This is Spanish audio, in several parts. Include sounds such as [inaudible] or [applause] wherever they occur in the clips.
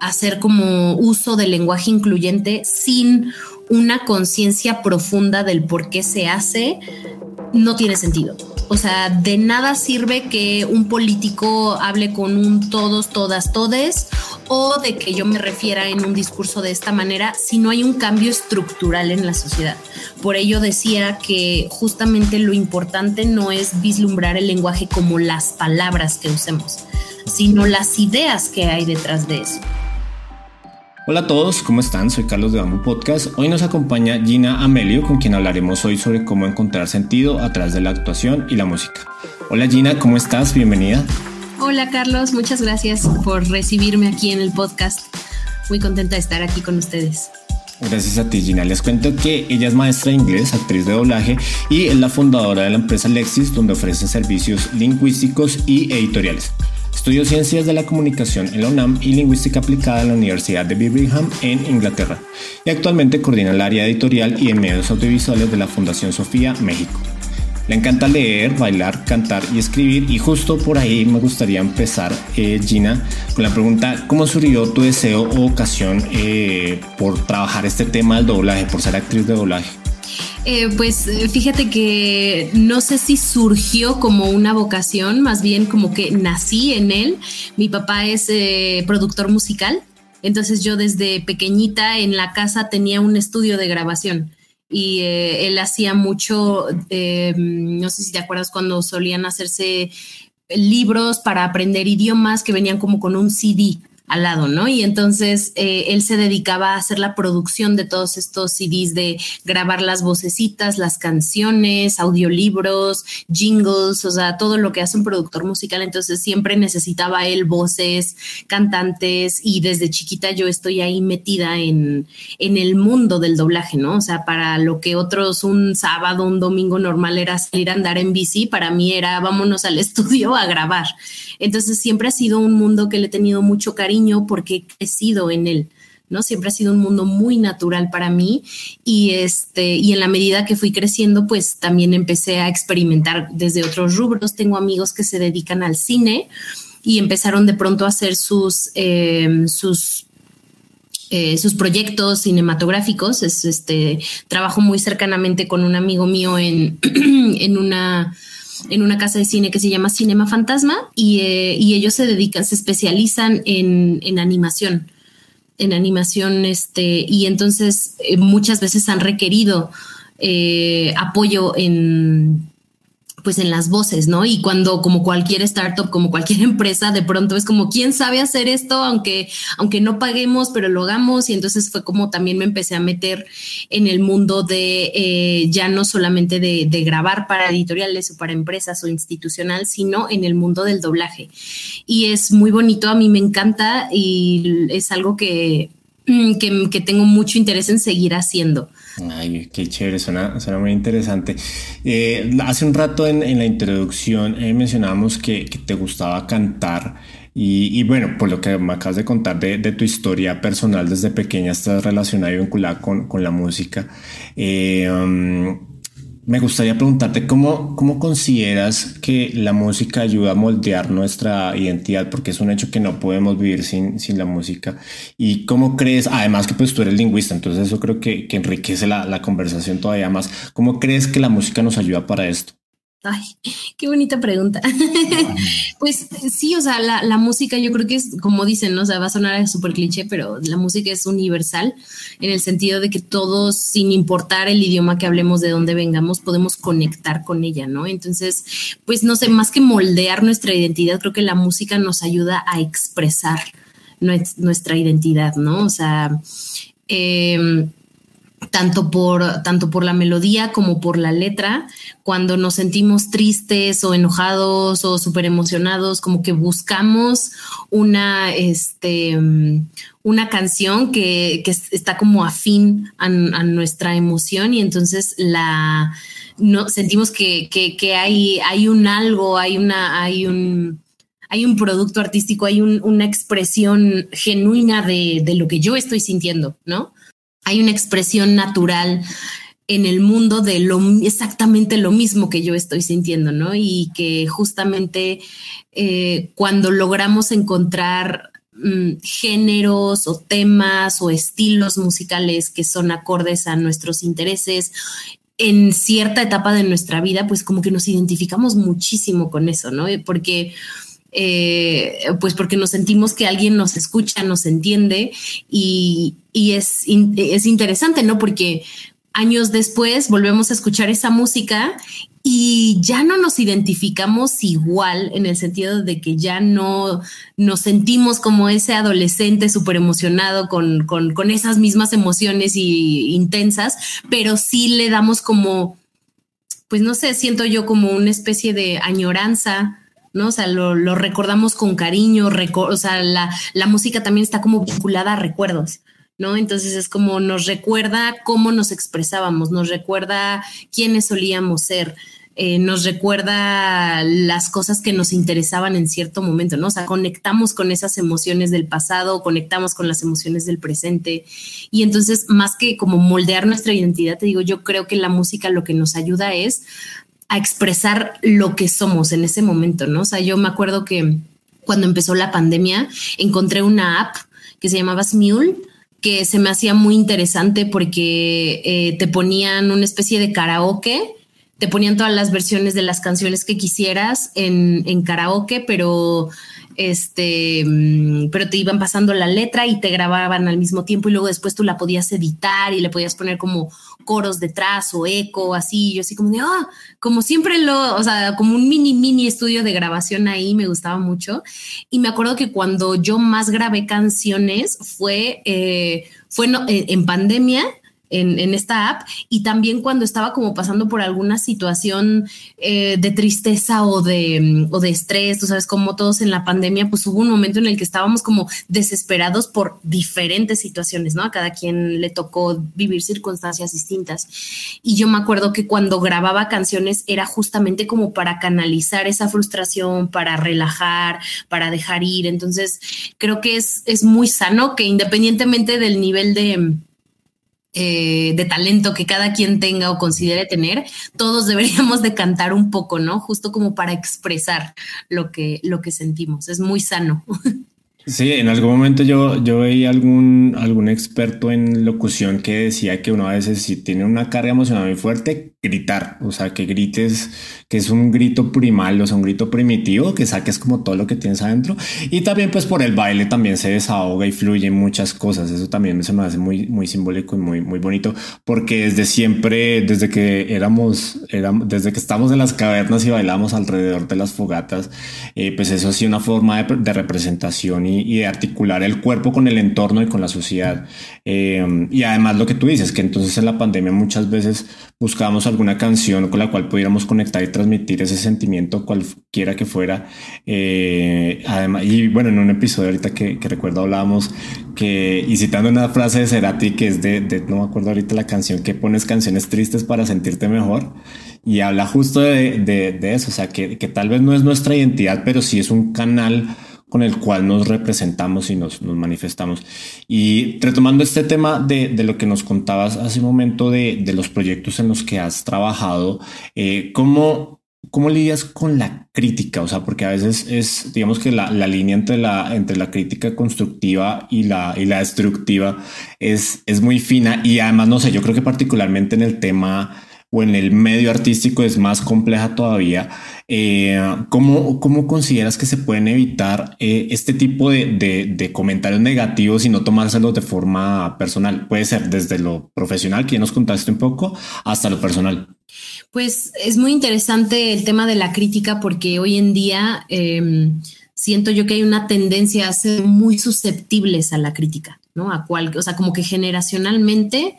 Hacer como uso del lenguaje incluyente sin una conciencia profunda del por qué se hace, no tiene sentido. O sea, de nada sirve que un político hable con un todos, todas, todes o de que yo me refiera en un discurso de esta manera si no hay un cambio estructural en la sociedad. Por ello decía que justamente lo importante no es vislumbrar el lenguaje como las palabras que usemos, sino las ideas que hay detrás de eso. Hola a todos, ¿cómo están? Soy Carlos de Bamboo Podcast. Hoy nos acompaña Gina Amelio, con quien hablaremos hoy sobre cómo encontrar sentido a través de la actuación y la música. Hola Gina, ¿cómo estás? Bienvenida. Hola Carlos, muchas gracias por recibirme aquí en el podcast. Muy contenta de estar aquí con ustedes. Gracias a ti, Gina. Les cuento que ella es maestra de inglés, actriz de doblaje y es la fundadora de la empresa Lexis, donde ofrece servicios lingüísticos y editoriales. Estudió Ciencias de la Comunicación en la UNAM y Lingüística Aplicada en la Universidad de Birmingham en Inglaterra y actualmente coordina el área editorial y en medios audiovisuales de la Fundación Sofía México. Le encanta leer, bailar, cantar y escribir y justo por ahí me gustaría empezar, eh, Gina, con la pregunta, ¿cómo surgió tu deseo o ocasión eh, por trabajar este tema del doblaje, por ser actriz de doblaje? Eh, pues eh, fíjate que no sé si surgió como una vocación, más bien como que nací en él. Mi papá es eh, productor musical, entonces yo desde pequeñita en la casa tenía un estudio de grabación y él hacía mucho, no sé si te acuerdas cuando solían hacerse libros para aprender idiomas que venían como con un CD al lado, ¿no? Y entonces eh, él se dedicaba a hacer la producción de todos estos CDs, de grabar las vocecitas, las canciones, audiolibros, jingles, o sea, todo lo que hace un productor musical. Entonces siempre necesitaba él voces, cantantes y desde chiquita yo estoy ahí metida en, en el mundo del doblaje, ¿no? O sea, para lo que otros un sábado, un domingo normal era salir a andar en bici, para mí era vámonos al [laughs] estudio a grabar. Entonces siempre ha sido un mundo que le he tenido mucho cariño porque he crecido en él. ¿no? Siempre ha sido un mundo muy natural para mí y este y en la medida que fui creciendo, pues también empecé a experimentar desde otros rubros. Tengo amigos que se dedican al cine y empezaron de pronto a hacer sus em, sus eh, sus proyectos cinematográficos. Es este trabajo muy cercanamente con un amigo mío en, [clears throat] en una en una casa de cine que se llama Cinema Fantasma y, eh, ellos se dedican, se especializan en, animación, en animación, este, y entonces eh, muchas veces han requerido eh, apoyo en pues en las voces, ¿no? Y cuando como cualquier startup, como cualquier [laughs] empresa, de pronto es como, ¿quién sabe hacer esto? Aunque, aunque no paguemos, pero lo hagamos. Y entonces fue como también me empecé a meter en el mundo de eh, ya no solamente de, de, grabar para editoriales o para empresas o institucional, sino en el mundo del doblaje. Y es muy bonito, a mí me encanta y es algo que, que, que tengo mucho interés en seguir haciendo. Ay, qué chévere, suena, suena muy interesante. Eh, hace un rato en, la introducción eh, mencionábamos que, te gustaba cantar y, y, bueno, por lo que me acabas de contar de, de, tu historia personal desde pequeña, estás relacionada y vinculada con, con la música. Eh, um, me gustaría preguntarte cómo, cómo consideras que la música ayuda a moldear nuestra identidad, porque es un hecho que no podemos vivir sin, sin la música. Y cómo crees, además que pues tú eres lingüista, entonces eso creo que, que enriquece la, la conversación todavía más. ¿Cómo crees que la música nos ayuda para esto? Ay, qué bonita pregunta. [laughs] pues sí, o sea, la, música yo creo que es, como dicen, ¿no? o sea, va a sonar súper cliché, pero la música es universal en el sentido de que todos, sin importar el idioma que hablemos, de dónde vengamos, podemos conectar con ella, ¿no? Entonces, pues no sé, más que moldear nuestra identidad, creo que la música nos ayuda a expresar nuestra identidad, ¿no? O sea, eh, tanto por, tanto por la melodía como por la letra, cuando nos sentimos tristes o enojados o súper emocionados, como que buscamos una, este, una canción que, está como afín a, nuestra emoción y entonces la no, sentimos que, hay, hay un algo, hay una, hay un, hay un producto artístico, hay una expresión genuina de, de, lo que yo estoy sintiendo, ¿no? Hay una expresión natural en el mundo de lo exactamente lo mismo que yo estoy sintiendo, ¿no? Y que justamente eh, cuando logramos encontrar mm, géneros o temas o estilos musicales que son acordes a nuestros intereses en cierta etapa de nuestra vida, pues como que nos identificamos muchísimo con eso, ¿no? Porque eh, pues porque nos sentimos que alguien nos escucha, nos entiende y, es, es interesante, ¿no? Porque años después volvemos a escuchar esa música y ya no nos identificamos igual en el sentido de que ya no nos sentimos como ese adolescente súper emocionado con, con, esas mismas emociones y intensas, pero sí le damos como, pues no sé, siento yo como una especie de añoranza. ¿No? O sea, lo, recordamos con cariño, o sea, la, la música también está como vinculada a recuerdos. ¿no? Entonces es como nos recuerda cómo nos expresábamos, nos recuerda quiénes solíamos ser, eh, nos recuerda las cosas que nos interesaban en cierto momento, ¿no? O sea, conectamos con esas emociones del pasado, conectamos con las emociones del presente. Y entonces, más que como moldear nuestra identidad, te digo, yo creo que la música lo que nos ayuda es a expresar lo que somos en ese momento, ¿no? O sea, yo me acuerdo que cuando empezó la pandemia, encontré una app que se llamaba Smule, que se me hacía muy interesante porque eh, te ponían una especie de karaoke, te ponían todas las versiones de las canciones que quisieras en, en karaoke, pero este, mm, pero te iban pasando la letra y te grababan al mismo tiempo y luego después tú la podías editar y le podías poner como coros detrás o eco, así, yo así como de, ah, como siempre lo, o sea, como un mini, mini estudio de grabación ahí, me gustaba mucho. Y me acuerdo que cuando yo más grabé canciones fue, eh, fue eh, en pandemia en, esta app y también cuando estaba como pasando por alguna situación eh, de tristeza o de, mm, o de estrés, tú sabes, como todos en la pandemia, pues hubo un momento en el que estábamos como desesperados por diferentes situaciones, ¿no? A cada quien le tocó vivir circunstancias distintas. Y yo me acuerdo que cuando grababa canciones era justamente como para canalizar esa frustración, para relajar, para dejar ir. Entonces, creo que es, es muy sano que independientemente del nivel de eh, de talento que cada quien tenga o considere tener, todos [laughs] deberíamos de cantar un poco, ¿no? Justo como para expresar lo que, lo que sentimos. Es muy sano. [laughs] Sí, en algún momento yo, yo veía algún, algún experto en locución que decía que uno a veces si tiene una carga emocional muy fuerte, gritar, o sea, que grites, que es un grito primal, o sea, un grito primitivo, que saques como todo lo que tienes adentro. Y también pues por el baile también se desahoga y fluye muchas cosas. Eso también se me hace muy, muy simbólico y muy, muy bonito, porque desde siempre, desde que éramos, éramos desde que estamos en las cavernas y bailamos alrededor de las fogatas, eh, pues eso ha sido una forma de, de representación y y, de articular el cuerpo con el entorno y con la sociedad. Eh, y además lo que tú dices, que entonces en la pandemia muchas veces buscábamos alguna canción con la cual pudiéramos conectar y transmitir ese sentimiento cualquiera que fuera. Eh, además, y bueno, en un episodio ahorita que, recuerdo hablábamos que, y citando una frase de Cerati que es de, de, no me acuerdo ahorita la canción, que pones canciones tristes para sentirte mejor. Y habla justo de, de eso, o sea, que, que tal vez no es nuestra identidad, pero sí es un canal con el cual nos representamos y nos, nos manifestamos. Y retomando este tema de, de, lo que nos contabas hace un momento de, de, los proyectos en los que has trabajado, eh, ¿cómo, ¿cómo lidias con la crítica? O sea, porque a veces es, digamos que la, la línea entre la, entre la crítica constructiva y la, y la destructiva es, es muy fina y además, no sé, yo creo que particularmente en el tema o en el medio artístico es más compleja todavía. Eh, ¿cómo, ¿cómo, consideras que se pueden evitar eh, este tipo de, de, comentarios negativos y no tomárselos de forma personal? Puede ser desde lo profesional, que ya nos contaste un poco, hasta lo personal. Pues es muy interesante el tema de la crítica porque hoy en día em, siento yo que hay una tendencia a ser muy susceptibles a la crítica, ¿no? A cual, o sea, como que generacionalmente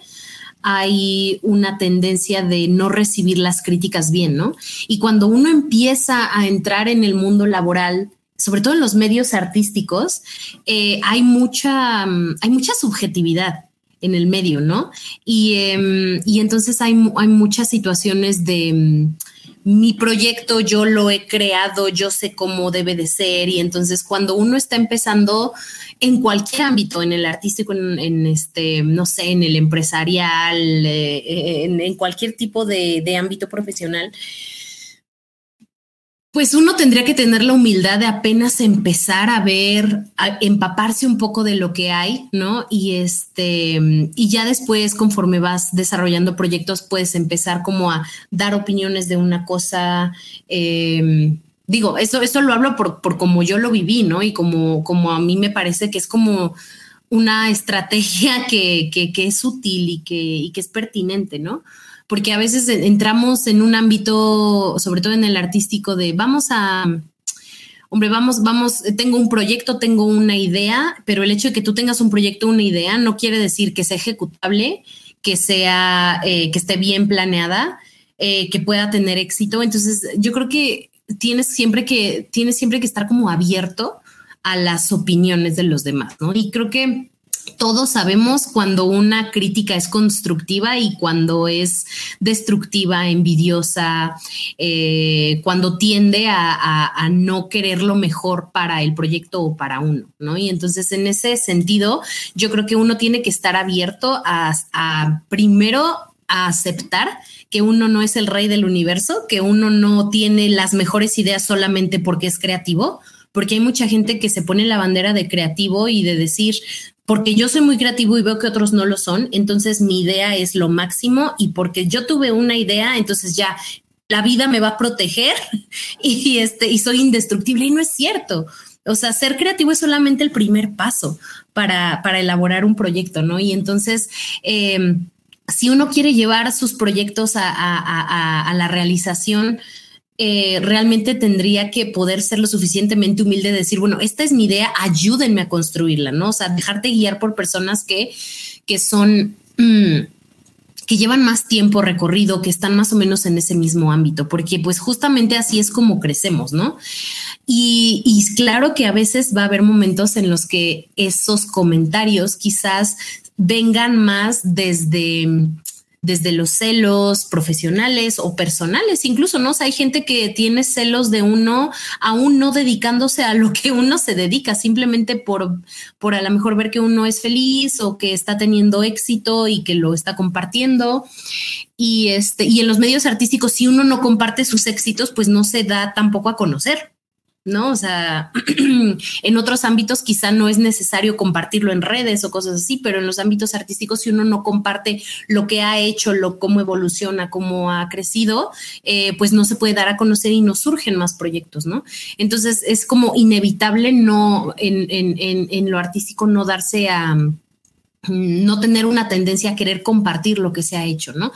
hay una tendencia de no recibir las críticas bien, ¿no? Y cuando uno empieza a entrar en el mundo laboral sobre todo en los medios artísticos, eh, hay, mucha, mm, hay mucha subjetividad en el medio, ¿no? Y, em, entonces hay, hay, muchas situaciones de mm, mi proyecto yo lo he creado, yo sé cómo debe de ser y entonces cuando uno está empezando en cualquier ámbito, en el artístico, en, este, no sé, en el empresarial, eh, en, cualquier tipo de, de ámbito profesional, pues uno tendría que tener la humildad de apenas empezar a ver, a empaparse un poco de lo que hay, ¿no? Y este, y ya después, conforme vas desarrollando proyectos, puedes empezar como a dar opiniones de una cosa. Em, digo, esto, esto lo hablo por, por como yo lo viví, ¿no? Y como, como a mí me parece que es como una estrategia [laughs] que, que, que es útil y que, y que es pertinente, ¿no? Porque a veces entramos en un ámbito, sobre todo en el artístico, de vamos a, hombre, vamos, vamos, tengo un proyecto, tengo una idea, pero el hecho de que tú tengas un proyecto, una idea, no quiere decir que sea ejecutable, que sea, eh, que esté bien planeada, eh, que pueda tener éxito. Entonces, yo creo que tienes siempre que, tienes siempre que estar como abierto a las opiniones de los demás, ¿no? Y creo que todos sabemos cuando una crítica es constructiva y cuando es destructiva, envidiosa, eh, cuando tiende a, no querer lo mejor para el proyecto o para uno, ¿no? Y entonces en ese sentido, yo creo que uno tiene que estar abierto a, a primero a aceptar que uno no es el rey del universo, que uno no tiene las mejores ideas solamente porque es creativo, porque hay mucha gente que se pone la bandera de creativo y de decir, porque yo soy muy creativo y veo que otros no lo son, entonces mi idea es lo máximo y porque yo tuve una idea, entonces ya la vida me va a proteger [laughs] y, este, y soy indestructible y no es cierto. O sea, ser creativo es solamente el primer paso para, para elaborar un proyecto, ¿no? Y entonces, em, si uno quiere llevar sus proyectos a, la realización, eh, realmente tendría que poder ser lo suficientemente humilde de decir, bueno, esta es mi idea, ayúdenme a construirla, ¿no? O sea, dejarte guiar por personas que, que son... Mm, que llevan más tiempo recorrido, que están más o menos en ese mismo ámbito, porque pues justamente así es como crecemos, ¿no? Y, y, claro que a veces va a haber momentos en los que esos comentarios quizás vengan más desde desde los celos profesionales o personales, incluso, ¿no? hay gente que tiene celos de uno aún no dedicándose a lo que uno se dedica, simplemente por, por a lo mejor ver que uno es feliz o que está teniendo éxito y que lo está compartiendo. Y este, y en los medios artísticos, si uno no comparte sus éxitos, pues no se da tampoco a conocer. ¿No? O sea, [clears throat] en otros ámbitos quizá no es necesario compartirlo en redes o cosas así, pero en los ámbitos artísticos, si uno no comparte lo que ha hecho, lo, cómo evoluciona, cómo ha crecido, eh, pues no se puede dar a conocer y no surgen más proyectos, ¿no? Entonces es como inevitable no en, en, en lo artístico no darse a no tener una tendencia a querer compartir lo que se ha hecho, ¿no?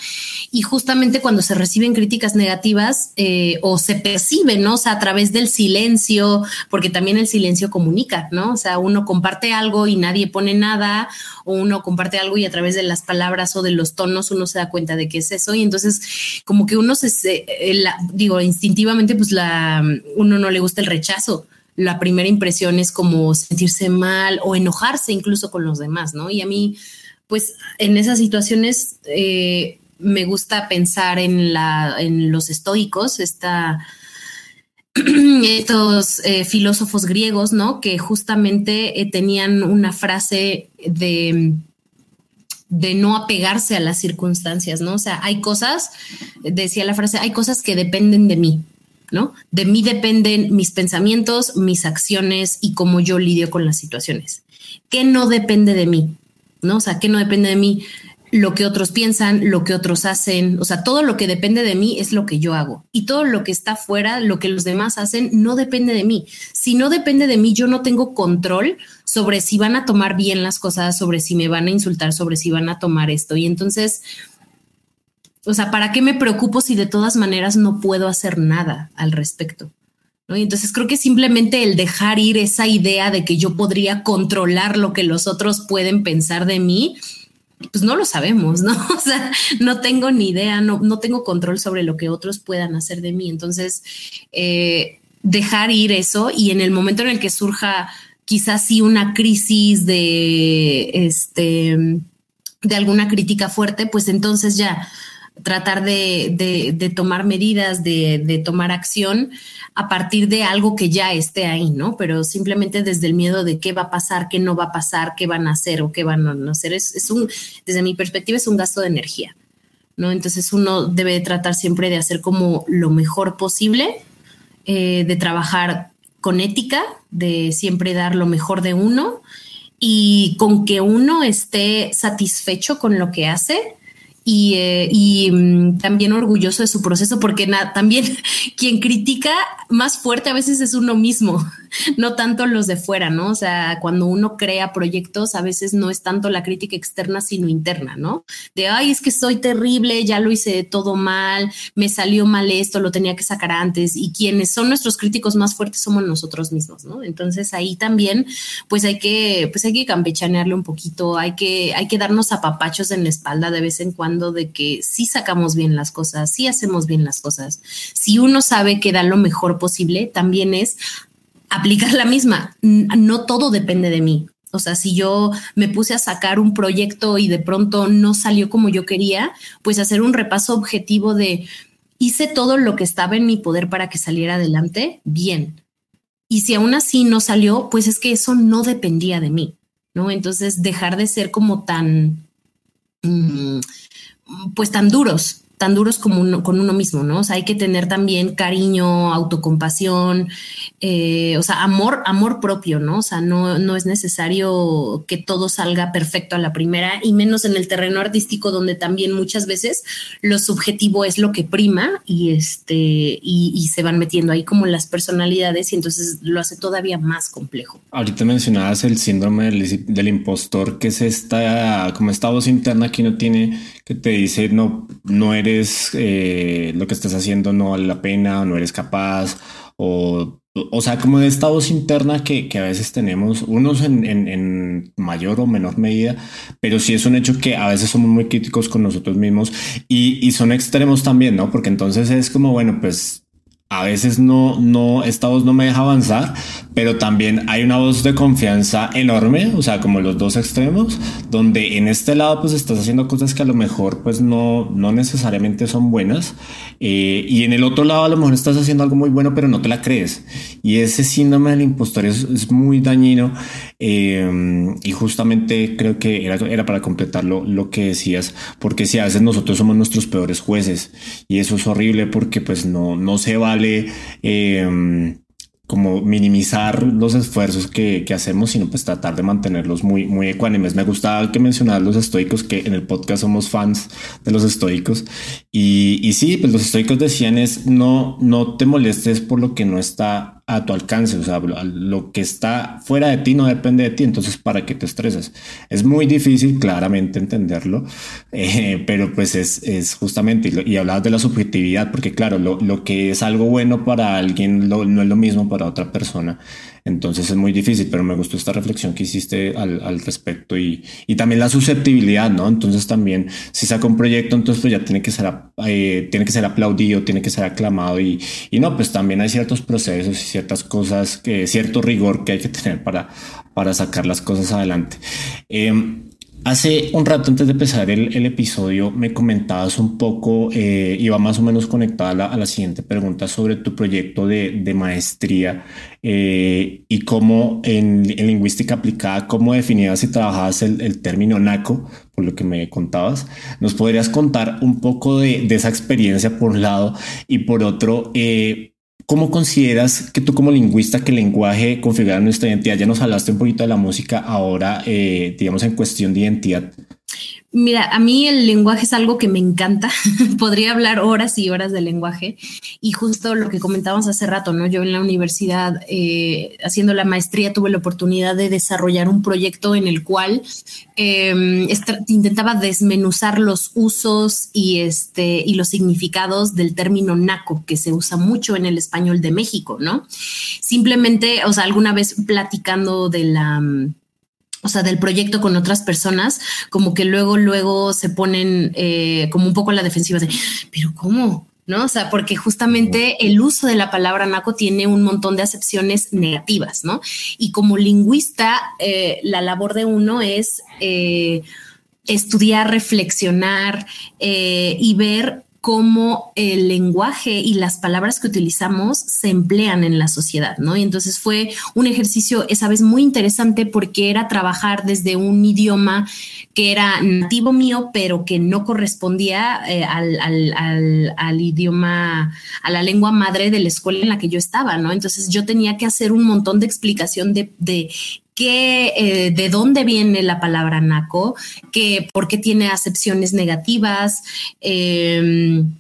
Y justamente cuando se reciben críticas negativas eh, o se perciben, ¿no? O sea, a través del silencio, porque también el silencio comunica, ¿no? O sea, uno comparte algo y nadie pone nada, o uno comparte algo y a través de las palabras o de los tonos uno se da cuenta de qué es eso, y entonces como que uno se, eh, digo, instintivamente, pues la, uno no le gusta el rechazo, la primera impresión es como sentirse mal o enojarse incluso con los demás, ¿no? Y a mí, pues en esas situaciones eh, me gusta pensar en, la, en los estoicos, esta, [clears throat] estos eh, filósofos griegos, ¿no? Que justamente eh, tenían una frase de de no apegarse a las circunstancias, ¿no? O sea, hay cosas, decía la frase, hay cosas que dependen de mí, ¿no? De mí dependen mis pensamientos, mis acciones y cómo yo lidio con las situaciones. ¿Qué no depende de mí? ¿No? O sea, ¿qué no depende de mí? Lo que otros piensan, lo que otros hacen, o sea, todo lo que depende de mí es lo que yo hago. Y todo lo que está fuera, lo que los demás hacen, no depende de mí. Si no depende de mí, yo no tengo control sobre si van a tomar bien las cosas, sobre si me van a insultar, sobre si van a tomar esto. Y entonces, o sea, ¿para qué me preocupo si de todas maneras no puedo hacer nada al respecto? Y entonces creo que simplemente el dejar ir esa idea de que yo podría controlar lo que los otros pueden pensar de mí, pues no lo sabemos, ¿no? [laughs] O sea, no tengo ni idea, no, no tengo control sobre lo que otros puedan hacer de mí. Entonces, eh, dejar ir eso y en el momento en el que surja quizás sí una crisis de este de alguna crítica fuerte, pues entonces ya tratar de, tomar medidas, de, tomar acción a partir de algo que ya esté ahí, ¿no? Pero simplemente desde el miedo de qué va a pasar, qué no va a pasar, qué van a hacer o qué van a hacer. Es, un, desde mi perspectiva, es un gasto de energía, ¿no? Entonces uno debe tratar siempre de hacer como lo mejor posible, eh, de trabajar con ética, de siempre dar lo mejor de uno y con que uno esté satisfecho con lo que hace, y, eh, y mm, también orgulloso de su proceso, porque también [laughs] quien critica más fuerte a veces es uno mismo, [laughs] no tanto los de fuera, ¿no? O sea, cuando uno crea proyectos, a veces no es tanto la crítica externa, sino interna, ¿no? De, ay, es que soy terrible, ya lo hice todo mal, me salió mal esto, lo tenía que sacar antes, y quienes son nuestros críticos más fuertes somos nosotros mismos, ¿no? Entonces ahí también, pues hay que, pues hay que campechanearle un poquito, hay que, hay que darnos apapachos en la espalda de vez en cuando de que sí sacamos bien las cosas, sí hacemos bien las cosas. Si uno sabe que da lo mejor posible, también es aplicar la misma. No todo depende de mí. O sea, si yo me puse a sacar un proyecto y de pronto no salió como yo quería, pues hacer un repaso objetivo de hice todo lo que estaba en mi poder para que saliera adelante, bien. Y si aún así no salió, pues es que eso no dependía de mí, ¿no? Entonces, dejar de ser como tan, mm, pues tan duros, tan duros como uno, con uno mismo, ¿no? O sea, hay que tener también cariño, autocompasión, eh, o sea, amor, amor propio, ¿no? O sea, no, no es necesario que todo salga perfecto a la primera y menos en el terreno artístico donde también muchas veces lo subjetivo es lo que prima y este, y, se van metiendo ahí como las personalidades y entonces lo hace todavía más complejo. Ahorita mencionabas el síndrome del, impostor, que es esta, como esta voz interna que no tiene, que te dice, no, no eres eh, lo que estás haciendo no vale la pena, no eres capaz, o, o sea, como de esta voz interna que, que a veces tenemos, unos en, en, mayor o menor medida, pero sí es un hecho que a veces somos muy críticos con nosotros mismos y, y son extremos también, ¿no? Porque entonces es como, bueno, pues a veces no, no, esta voz no me deja avanzar, pero también hay una voz de confianza enorme, o sea, como los dos extremos, donde en este lado pues estás haciendo cosas que a lo mejor pues no, no necesariamente son buenas, eh, y en el otro lado a lo mejor estás haciendo algo muy bueno, pero no te la crees. Y ese síndrome del impostor es, es muy dañino, eh, y justamente creo que era, era para completar lo, lo, que decías, porque si a veces nosotros somos nuestros peores jueces, y eso es horrible porque pues no, no se vale eh, como minimizar los esfuerzos que, hacemos, sino pues tratar de mantenerlos muy, muy ecuánimes. Me gustaba que mencionar los estoicos, que en el podcast somos fans de los estoicos. Y, y sí, pues los estoicos decían es no, no te molestes por lo que no está a tu alcance, o sea, lo que está fuera de ti no depende de ti, entonces ¿para qué te estresas? Es muy difícil claramente entenderlo, [laughs] eh, pero pues es, es justamente, y, hablabas de la subjetividad, porque claro, lo, lo que es algo bueno para alguien no es lo mismo para otra persona. Entonces es muy difícil, pero me gustó esta reflexión que hiciste al, al respecto y, y, también la susceptibilidad, ¿no? Entonces también si saca un proyecto, entonces pues ya tiene que ser, eh, tiene que ser aplaudido, tiene que ser aclamado y, y, no, pues también hay ciertos procesos y ciertas cosas, que, cierto rigor que hay que tener para, para sacar las cosas adelante. Eh, Hace un rato antes de empezar el, episodio me comentabas un poco, eh, iba más o menos conectada a la, siguiente pregunta sobre tu proyecto de, maestría eh, y cómo en, lingüística aplicada, cómo definías y trabajabas el, término NACO, por lo que me contabas. ¿Nos podrías contar un poco de, esa experiencia por un lado y por otro? Eh, ¿Cómo consideras que tú como lingüista que el lenguaje configura nuestra identidad? Ya nos hablaste un poquito de la música, ahora eh, digamos en cuestión de identidad. Mira, a mí el lenguaje es algo que me encanta. [laughs] Podría hablar horas y horas del lenguaje. Y justo lo que comentábamos hace rato, ¿no? Yo en la universidad, eh, haciendo la maestría, tuve la oportunidad de desarrollar un proyecto en el cual em, intentaba desmenuzar los usos y, este, y los significados del término naco, que se usa mucho en el español de México, ¿no? Simplemente, o sea, alguna vez platicando de la o sea, del proyecto con otras personas, como que luego, luego se ponen eh, como un poco a la defensiva de, pero ¿cómo? ¿no? O sea, porque justamente el uso de la palabra naco tiene un montón de acepciones negativas, ¿no? Y como lingüista, eh, la labor de uno es eh, estudiar, reflexionar y ver cómo el lenguaje y las palabras que utilizamos se emplean en la sociedad, ¿no? Y entonces fue un ejercicio esa vez muy interesante porque era trabajar desde un idioma que era nativo mío, pero que no correspondía eh, al, idioma, a la lengua madre de la escuela en la que yo estaba, ¿no? Entonces yo tenía que hacer un montón de explicación de, de eh, de dónde viene la palabra naco, que, por qué tiene acepciones negativas, em,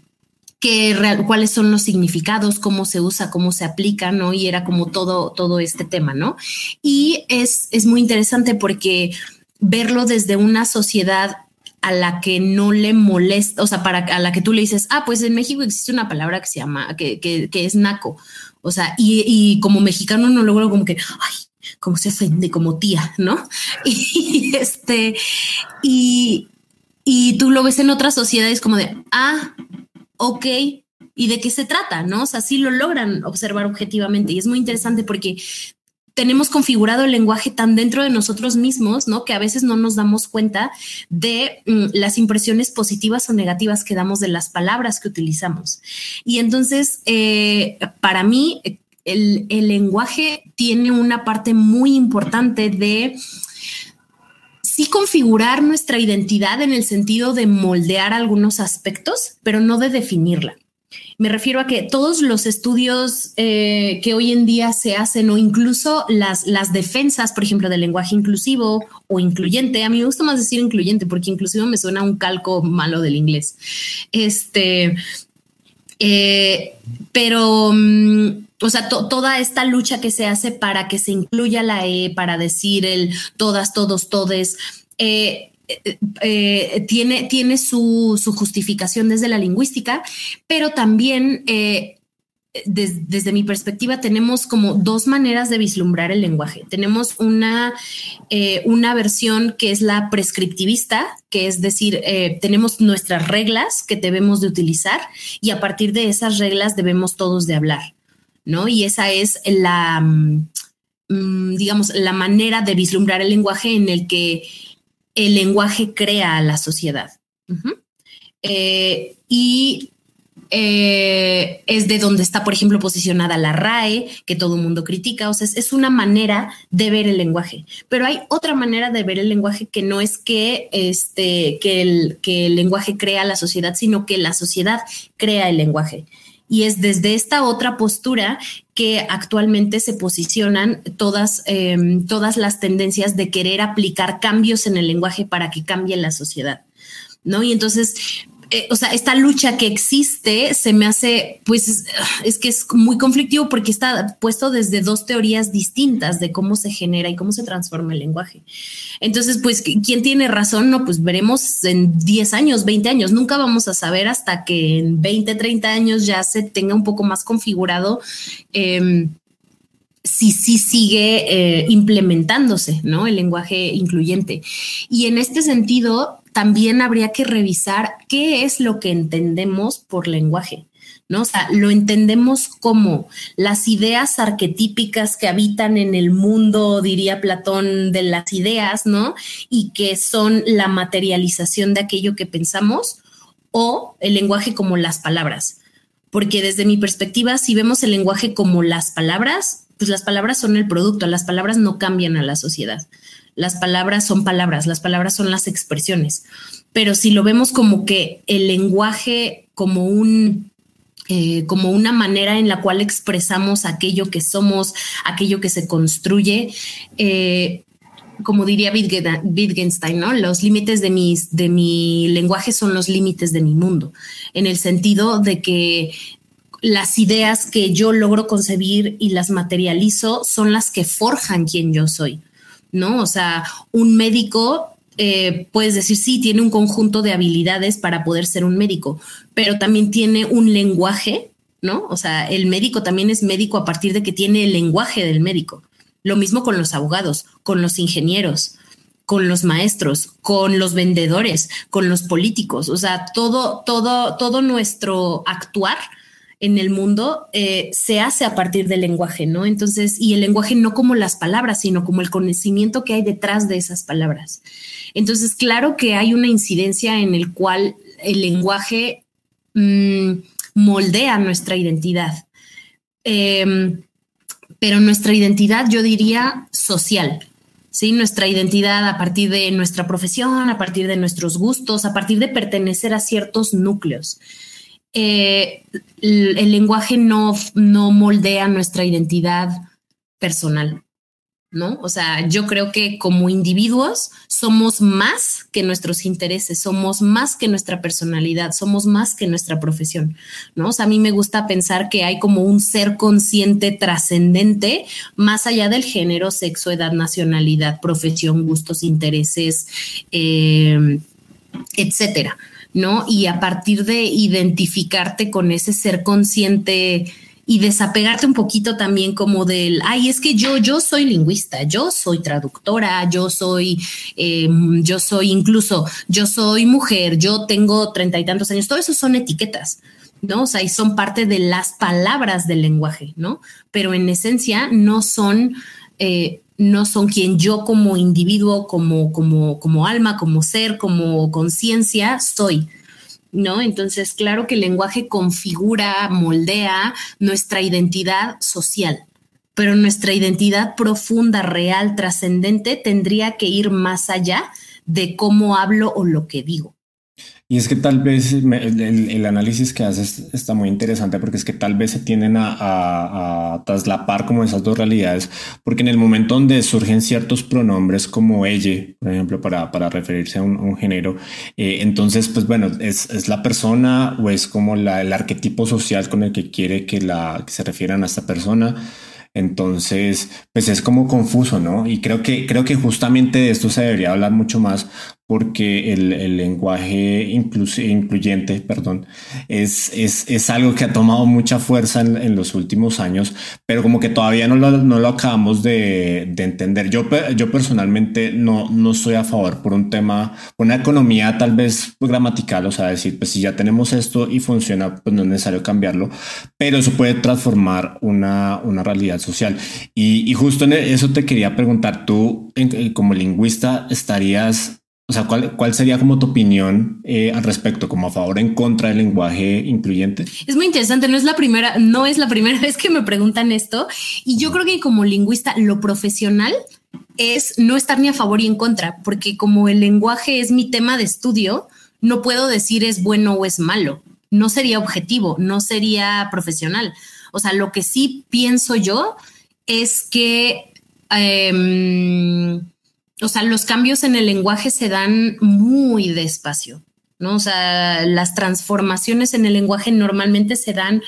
cuáles son los significados, cómo se usa, cómo se aplica, ¿no? Y era como todo, todo este tema, ¿no? Y es, es muy interesante porque verlo desde una sociedad a la que no le molesta, o sea, para a la que tú le dices, ah, pues en México existe una palabra que se llama, que, que, que es naco. O sea, y, y como mexicano no logro como que, ay, como se ofende como tía, ¿no? [laughs] Y este, y, y tú lo ves en otras sociedades como de, ah, ok, ¿y de qué se trata? ¿No? O sea, sí lo logran observar objetivamente y es muy interesante porque tenemos configurado el lenguaje tan dentro de nosotros mismos, ¿no? Que a veces no nos damos cuenta de mm, las impresiones positivas o negativas que damos de las palabras que utilizamos. Y entonces, eh, para mí, el, lenguaje tiene una parte muy importante de sí configurar nuestra identidad en el sentido de moldear algunos aspectos, pero no de definirla. Me refiero a que todos los estudios eh, que hoy en día se hacen o incluso las, las defensas, por ejemplo, del lenguaje inclusivo o incluyente, a mí me gusta más decir incluyente porque inclusivo me suena un calco malo del inglés. Este, eh, pero, mm, o sea, toda esta lucha que se hace para que se incluya la E, para decir el todas, todos, todes, eh, eh, tiene, tiene su, su, justificación desde la lingüística, pero también desde mi perspectiva, tenemos como dos maneras de vislumbrar el lenguaje. Tenemos una, eh, una versión que es la prescriptivista, que es decir, eh, tenemos nuestras reglas que debemos de utilizar y a partir de esas reglas debemos todos de hablar, ¿no? Y esa es la, mm, mm, digamos, la manera de vislumbrar el lenguaje en el que el lenguaje crea a la sociedad. Eh, y eh, es de donde está, por ejemplo, posicionada la RAE, que todo el mundo critica. O sea, es, una manera de ver el lenguaje. Pero hay otra manera de ver el lenguaje que no es que, este, que, el, que el lenguaje crea la sociedad, sino que la sociedad crea el lenguaje. Y es desde esta otra postura que actualmente se posicionan todas, em, todas las tendencias de querer aplicar cambios en el lenguaje para que cambie la sociedad. ¿No? Y entonces eh, o sea, esta lucha que existe se me hace, pues, es, que es muy conflictivo porque está puesto desde dos teorías distintas de cómo se genera y cómo se transforma el lenguaje. Entonces, pues, ¿quién tiene razón? No, pues veremos en 10 años, 20 años. Nunca vamos a saber hasta que en 20, 30 años ya se tenga un poco más configurado. Em, si sí sigue eh, implementándose, ¿no? El lenguaje incluyente. Y en este sentido, también habría que revisar qué es lo que entendemos por lenguaje. ¿no? O sea, lo entendemos como las ideas arquetípicas que habitan en el mundo, diría Platón, de las ideas, ¿no? Y que son la materialización de aquello que pensamos, o el lenguaje como las palabras. Porque desde mi perspectiva, si vemos el lenguaje como las palabras, pues las palabras son el producto, las palabras no cambian a la sociedad. Las palabras son palabras, las palabras son las expresiones. Pero si lo vemos como que el lenguaje como un eh, como una manera en la cual expresamos aquello que somos, aquello que se construye, eh, como diría Wittgenstein, ¿no? Los límites de, mis, de mi lenguaje son los límites de mi mundo, en el sentido de que las ideas que yo logro concebir y las materializo son las que forjan quien yo soy. ¿No? O sea, un médico, eh, puedes decir, sí, tiene un conjunto de habilidades para poder ser un médico, pero también tiene un lenguaje, ¿no? O sea, el médico también es médico a partir de que tiene el lenguaje del médico. Lo mismo con los abogados, con los ingenieros. con los maestros, con los vendedores, con los políticos, o sea, todo, todo, todo nuestro actuar en el mundo eh, se hace a partir del lenguaje, ¿no? Entonces, y el lenguaje no como las palabras, sino como el conocimiento que hay detrás de esas palabras. Entonces, claro que hay una incidencia en el cual el lenguaje mm, moldea nuestra identidad. Em, pero nuestra identidad, yo diría, social, ¿sí? Nuestra identidad a partir de nuestra profesión, a partir de nuestros gustos, a partir de pertenecer a ciertos núcleos. Eh, el, lenguaje no, no moldea nuestra identidad personal. ¿no? O sea, yo creo que como individuos somos más que nuestros intereses, somos más que nuestra personalidad, somos más que nuestra profesión, ¿no? O sea, a mí me gusta pensar que hay como un ser consciente trascendente más allá del género, sexo, edad, nacionalidad, profesión, gustos, intereses, eh, etcétera, ¿no? Y a partir de identificarte con ese ser consciente, y desapegarte un poquito también como del, ay, es que yo, yo soy lingüista, yo soy traductora, yo soy, eh, yo soy incluso, yo soy mujer, yo tengo treinta y tantos años, todo eso son etiquetas. ¿no? O sea, y son parte de las palabras del lenguaje, ¿no? Pero en esencia no son, eh, no son quien yo como individuo, como, como, como alma, como ser, como conciencia soy, ¿no? Entonces, claro que el lenguaje configura, moldea nuestra identidad social, pero nuestra identidad profunda, real, trascendente, tendría que ir más allá de cómo hablo o lo que digo. Y es que tal vez el, análisis que haces está muy interesante porque es que tal vez se tienden a, traslapar como esas dos realidades, porque en el momento donde surgen ciertos pronombres como ella, por ejemplo, para, para referirse a un, género, eh, entonces, pues bueno, es, es, la persona o es como la, el arquetipo social con el que quiere que, la, que se refieran a esta persona. Entonces, pues es como confuso, ¿no? Y creo que, creo que justamente de esto se debería hablar mucho más porque el, lenguaje incluyente, perdón, es, es, algo que ha tomado mucha fuerza en, los últimos años, pero como que todavía no lo, no lo acabamos de, entender. Yo, yo personalmente no, no estoy a favor por un tema, una economía tal vez gramatical, o sea, decir, pues si ya tenemos esto y funciona, pues no es necesario cambiarlo, pero eso puede transformar una, una realidad social. Y, y justo en eso te quería preguntar, tú como lingüista estarías o sea, ¿cuál, ¿cuál, sería como tu opinión eh, al respecto, como a favor o en contra del lenguaje incluyente? Es muy interesante, no es la primera, no es la primera [laughs] vez que me preguntan esto. Y yo creo que como lingüista, lo profesional es no estar ni a favor ni en contra, porque como el lenguaje es mi tema de estudio, no puedo decir es bueno o es malo. No sería objetivo, no sería profesional. O sea, lo que sí pienso yo es que eh, o sea, los cambios en el lenguaje se dan muy despacio, ¿no? O sea, las transformaciones en el lenguaje normalmente se dan,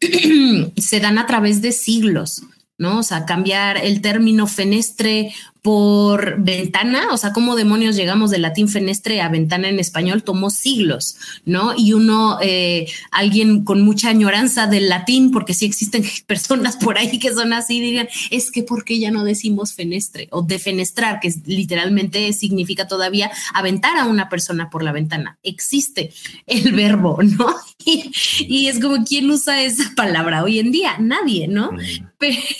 [clears throat] se dan a través de siglos, ¿no? O sea, cambiar el término fenestre por ventana, o sea, cómo demonios llegamos del latín fenestre a ventana en español, tomó siglos, ¿no? Y uno, eh, alguien con mucha añoranza del latín, porque sí existen [laughs] personas por ahí que son así, dirían, es que ¿por qué ya no decimos fenestre o defenestrar, que literalmente significa todavía aventar a una persona por la ventana? Existe el [laughs] verbo, ¿no? [laughs] Y, y es como, ¿quién usa esa palabra hoy en día? Nadie, ¿no?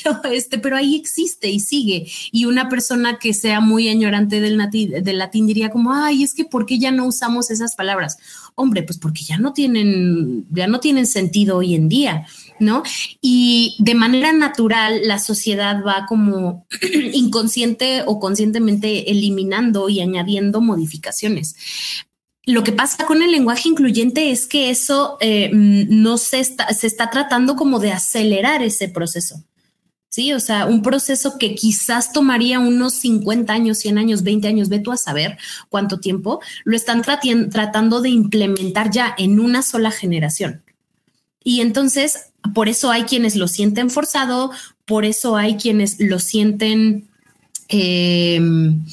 Pero, [laughs] este, pero ahí existe y sigue. Y una persona que sea muy añorante del, latín diría como, ay, es que ¿por qué ya no usamos esas palabras? Hombre, pues porque ya no tienen, ya no tienen sentido hoy en día, ¿no? Y de manera natural la sociedad va como [clears throat] inconsciente o conscientemente eliminando y añadiendo modificaciones. Lo que pasa con el lenguaje incluyente es que eso eh, no se está, se está tratando como de acelerar ese proceso. Sí, o sea, un proceso que quizás tomaría unos 50 años, 100 años, 20 años, ve tú a saber cuánto tiempo, lo están tratando de implementar ya en una sola generación. Y entonces, por eso hay quienes lo sienten forzado, por eso hay quienes lo sienten em,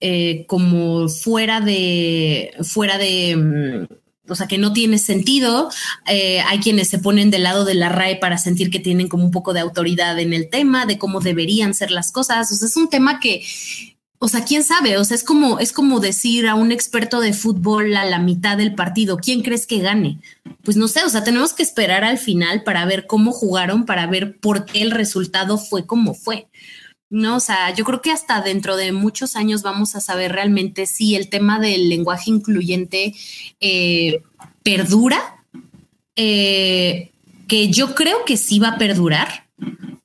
eh, como fuera de, fuera de o sea, que no tiene sentido. Eh, hay quienes se ponen del lado de la RAE para sentir que tienen como un poco de autoridad en el tema, de cómo deberían ser las cosas. O sea, es un tema que, o sea, quién sabe, o sea, es como, es como decir a un experto de fútbol a la mitad del partido, ¿quién crees que gane? Pues no sé, o sea, tenemos que esperar al final para ver cómo jugaron, para ver por qué el resultado fue como fue. No, o sea, yo creo que hasta dentro de muchos años vamos a saber realmente si el tema del lenguaje incluyente eh, perdura, eh, que yo creo que sí va a perdurar,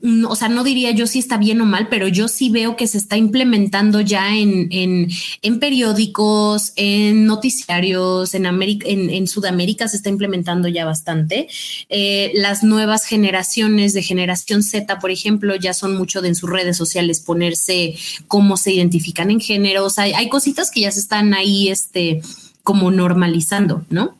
o sea, no diría yo si está bien o mal, pero yo sí veo que se está implementando ya en, en, periódicos, en noticiarios, en, América, en, Sudamérica se está implementando ya bastante. Eh, las nuevas generaciones de generación Z, por ejemplo, ya son mucho de en sus redes sociales ponerse cómo se identifican en género. O sea, hay cositas que ya se están ahí, este, como normalizando, ¿no?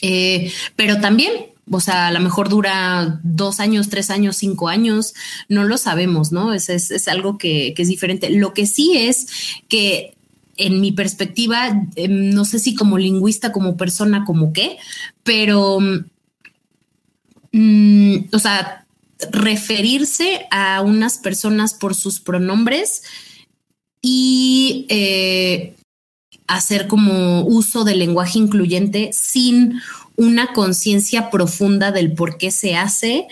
Eh, pero también o sea, a lo mejor dura dos años, tres años, cinco años, no lo sabemos, ¿no? Es, es, algo que, es diferente. Lo que sí es que en mi perspectiva, em, no sé si como lingüista, como persona, como qué, pero, mm, o sea, referirse a unas personas por sus pronombres y eh, hacer como uso del lenguaje incluyente sin una conciencia profunda del por qué se hace,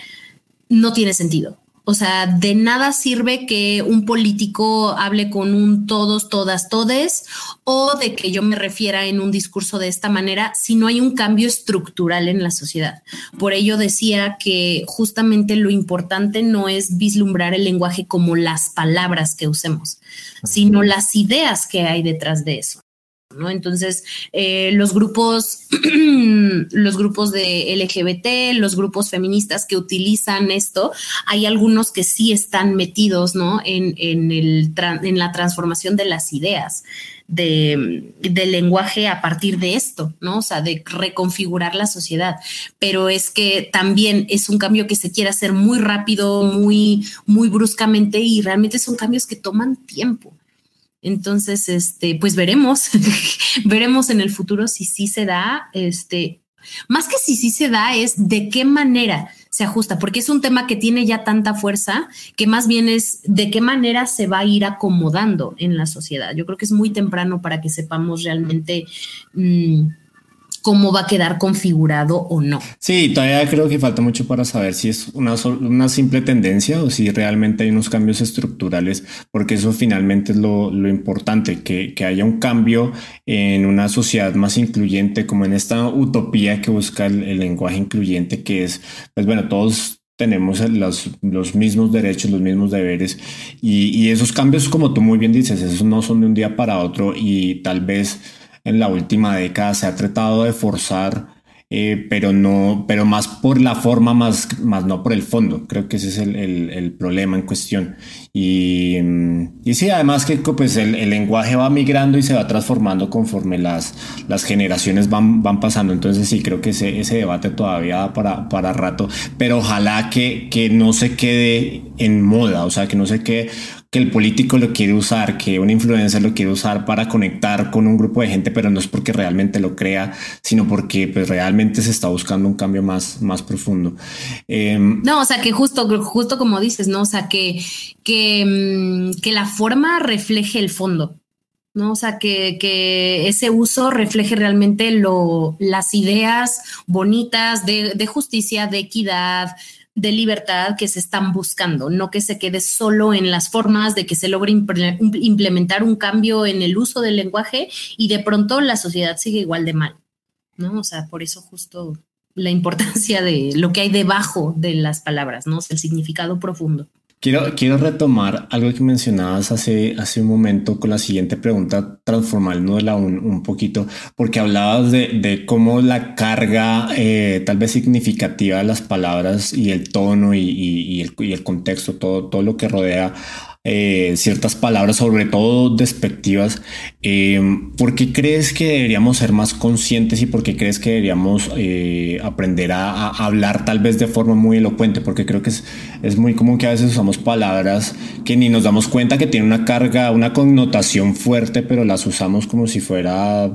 no tiene sentido. O sea, de nada sirve que un político hable con un todos, todas, todes, o de que yo me refiera en un discurso de esta manera si no hay un cambio estructural en la sociedad. Por ello decía que justamente lo importante no es vislumbrar el lenguaje como las palabras que usemos, sino las ideas que hay detrás de eso. ¿No? Entonces, eh, los grupos, [clears throat] los grupos de LGBT, los grupos feministas que utilizan esto, hay algunos que sí están metidos, ¿no? En, el, en la transformación de las ideas. De, del lenguaje a partir de esto, ¿no? O sea, de reconfigurar la sociedad. Pero es que también es un cambio que se quiere hacer muy rápido, muy, muy bruscamente y realmente son cambios que toman tiempo. Entonces, este, pues veremos, [laughs] veremos en el futuro si sí se da, este, más que si sí se da, es de qué manera se ajusta, porque es un tema que tiene ya tanta fuerza que más bien es de qué manera se va a ir acomodando en la sociedad. Yo creo que es muy temprano para que sepamos realmente mm, cómo va a quedar configurado o no. Sí, todavía creo que falta mucho para saber si es una, una simple tendencia o si realmente hay unos cambios estructurales, porque eso finalmente es lo, lo importante, que, que, haya un cambio en una sociedad más incluyente, como en esta utopía que busca el, lenguaje incluyente, que es, pues bueno, todos tenemos los, los, mismos derechos, los mismos deberes y, y, esos cambios, como tú muy bien dices, esos no son de un día para otro y tal vez en la última década se ha tratado de forzar, eh, pero no, pero más por la forma, más, más no por el fondo. Creo que ese es el, el, problema en cuestión. Y, y, sí, además que pues el, lenguaje va migrando y se va transformando conforme las, las generaciones van, van pasando. Entonces sí, creo que ese, ese debate todavía para, para rato, pero ojalá que, que no se quede en moda, o sea, que no se quede que el político lo quiere usar, que una influencer lo quiere usar para conectar con un grupo de gente, pero no es porque realmente lo crea, sino porque pues realmente se está buscando un cambio más, más profundo. Em, no, o sea, que justo, justo como dices, ¿no? O sea, que, que, mm, que la forma refleje el fondo. ¿no? O sea, que, que, ese uso refleje realmente lo, las ideas bonitas de, de, justicia, de equidad, de libertad que se están buscando, no que se quede solo en las formas de que se logre implementar un cambio en el uso del lenguaje y de pronto la sociedad sigue igual de mal, ¿no? O sea, por eso justo la importancia de lo que hay debajo de las palabras, ¿no? el significado profundo. Quiero, quiero retomar algo que mencionabas hace, hace un momento con la siguiente pregunta, transformándola un, un poquito, porque hablabas de, de cómo la carga eh, tal vez significativa de las palabras y el tono y, y, y, el, y el contexto, todo, todo lo que rodea eh, ciertas palabras, sobre todo despectivas. Eh, ¿Por qué crees que deberíamos ser más conscientes y por qué crees que deberíamos eh, aprender a, hablar tal vez de forma muy elocuente? Porque creo que es, es muy común que a veces usamos palabras que ni nos damos cuenta que tienen una carga, una connotación fuerte, pero las usamos como si fuera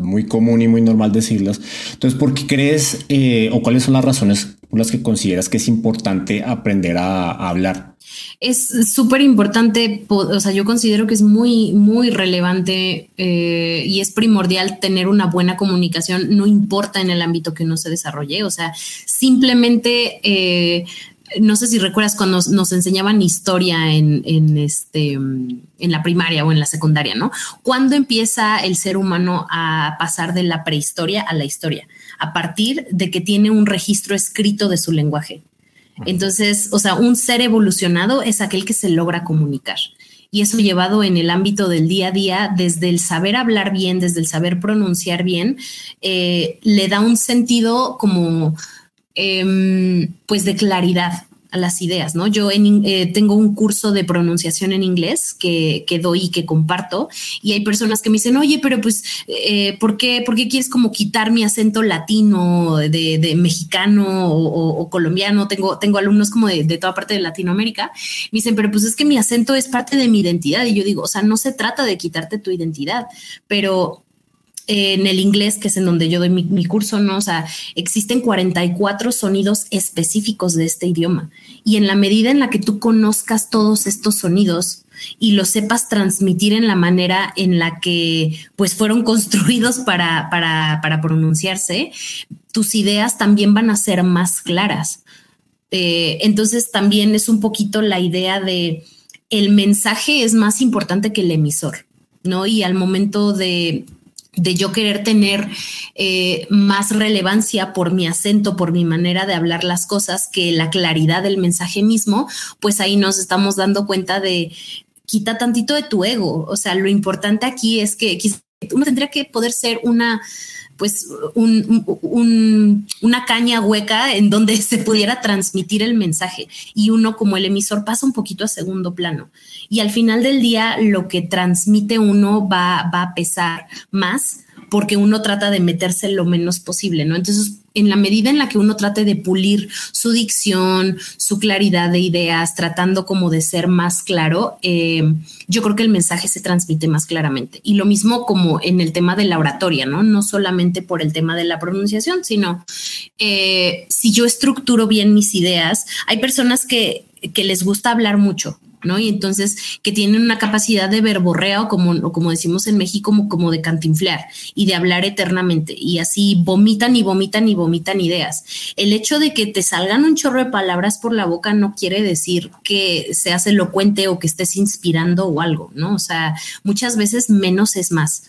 muy común y muy normal decirlas. Entonces, ¿por qué crees o cuáles son las razones por las que consideras que es importante aprender a hablar? Es súper importante, o sea, yo considero que es muy, muy relevante eh, y es primordial tener una buena comunicación, no importa en el ámbito que uno se desarrolle, o sea, simplemente... Eh, no sé si recuerdas cuando nos, enseñaban historia en, en, este, en la primaria o en la secundaria, ¿no? ¿Cuándo empieza el ser humano a pasar de la prehistoria a la historia? A partir de que tiene un registro escrito de su lenguaje. Entonces, o sea, un ser evolucionado es aquel que se logra comunicar. Y eso llevado en el ámbito del día a día, desde el saber hablar bien, desde el saber pronunciar bien, eh, le da un sentido como, em, pues, de claridad las ideas, ¿no? Yo eh, tengo un curso de pronunciación en inglés que, que, doy y que comparto y hay personas que me dicen, oye, pero pues, eh, ¿por, qué, ¿por, qué, quieres como quitar mi acento latino, de, mexicano o, colombiano? Tengo, tengo alumnos como de, de, toda parte de Latinoamérica. Me dicen, pero pues es que mi acento es parte de mi identidad y yo digo, o sea, no se trata de quitarte tu identidad, pero en el inglés, que es en donde yo doy mi, curso, ¿no? O sea, existen 44 sonidos específicos de este idioma. Y en la medida en la que tú conozcas todos estos sonidos y los sepas transmitir en la manera en la que pues fueron construidos para, para, para pronunciarse, tus ideas también van a ser más claras. Eh, entonces también es un poquito la idea de el mensaje es más importante que el emisor, ¿no? Y al momento de de yo querer tener eh, más relevancia por mi acento, por mi manera de hablar las cosas, que la claridad del mensaje mismo, pues ahí nos estamos dando cuenta de quita tantito de tu ego. O sea, lo importante aquí es que uno tendría que poder ser una pues una caña hueca en donde se pudiera transmitir el mensaje y uno como el emisor pasa un poquito a segundo plano y al final del día lo que transmite uno va, va a pesar más porque uno trata de meterse lo menos posible, ¿no? Entonces, en la medida en la que uno trate de pulir su dicción, su claridad de ideas, tratando como de ser más claro, eh, yo creo que el mensaje se transmite más claramente. Y lo mismo como en el tema de la oratoria, ¿no? No solamente por el tema de la pronunciación, sino eh, si yo estructuro bien mis ideas, hay personas que, que les gusta hablar mucho, ¿no? Y entonces que tienen una capacidad de verborrea como, como decimos en México, como, como de cantinflear y de hablar eternamente. Y así vomitan y vomitan y vomitan ideas. El hecho de que te salgan un chorro de palabras por la boca no quiere decir que seas elocuente o que estés inspirando o algo, ¿no? O sea, muchas veces menos es más.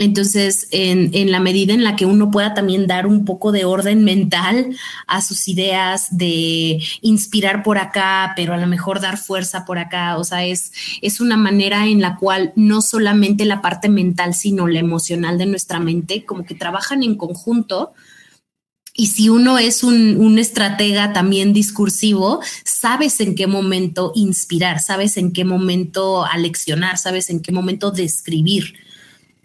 Entonces, en, la medida en la que uno pueda también dar un poco de orden mental a sus ideas, de inspirar por acá, pero a lo mejor dar fuerza por acá, o sea, es, es una manera en la cual no solamente la parte mental, sino la emocional de nuestra mente, como que trabajan en conjunto. Y si uno es un, un, estratega también discursivo, sabes en qué momento inspirar, sabes en qué momento aleccionar, sabes en qué momento describir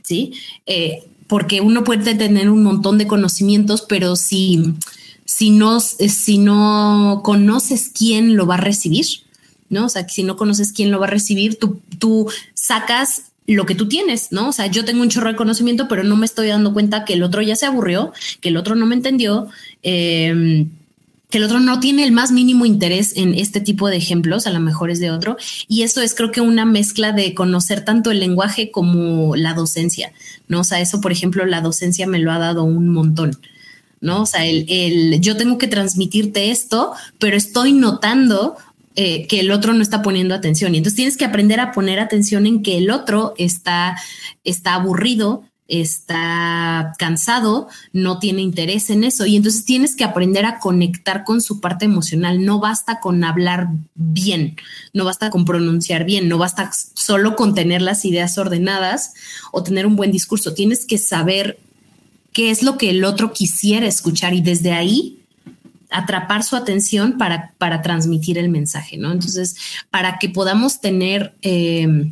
¿sí? Eh, porque uno puede tener un montón de conocimientos, pero si, si, no, si no conoces quién lo va a recibir, ¿no? O sea, si no conoces quién lo va a recibir, tú, tú sacas lo que tú tienes, ¿no? O sea, yo tengo un chorro de conocimiento, pero no me estoy dando cuenta que el otro ya se aburrió, que el otro no me entendió. Eh, que el otro no tiene el más mínimo interés en este tipo de ejemplos, a lo mejor es de otro. Y eso es creo que una mezcla de conocer tanto el lenguaje como la docencia, ¿no? O sea, eso, por ejemplo, la docencia me lo ha dado un montón. ¿no? O sea, el, yo tengo que transmitirte esto, pero estoy notando eh, que el otro no está poniendo atención. Y entonces tienes que aprender a poner atención en que el otro está, está aburrido, está cansado, no tiene interés en eso y entonces tienes que aprender a conectar con su parte emocional. No basta con hablar bien, no basta con pronunciar bien, no basta solo con tener las ideas ordenadas o tener un buen discurso. Tienes que saber qué es lo que el otro quisiera escuchar y desde ahí atrapar su atención para, para transmitir el mensaje, ¿no? Entonces, para que podamos tener... Eh,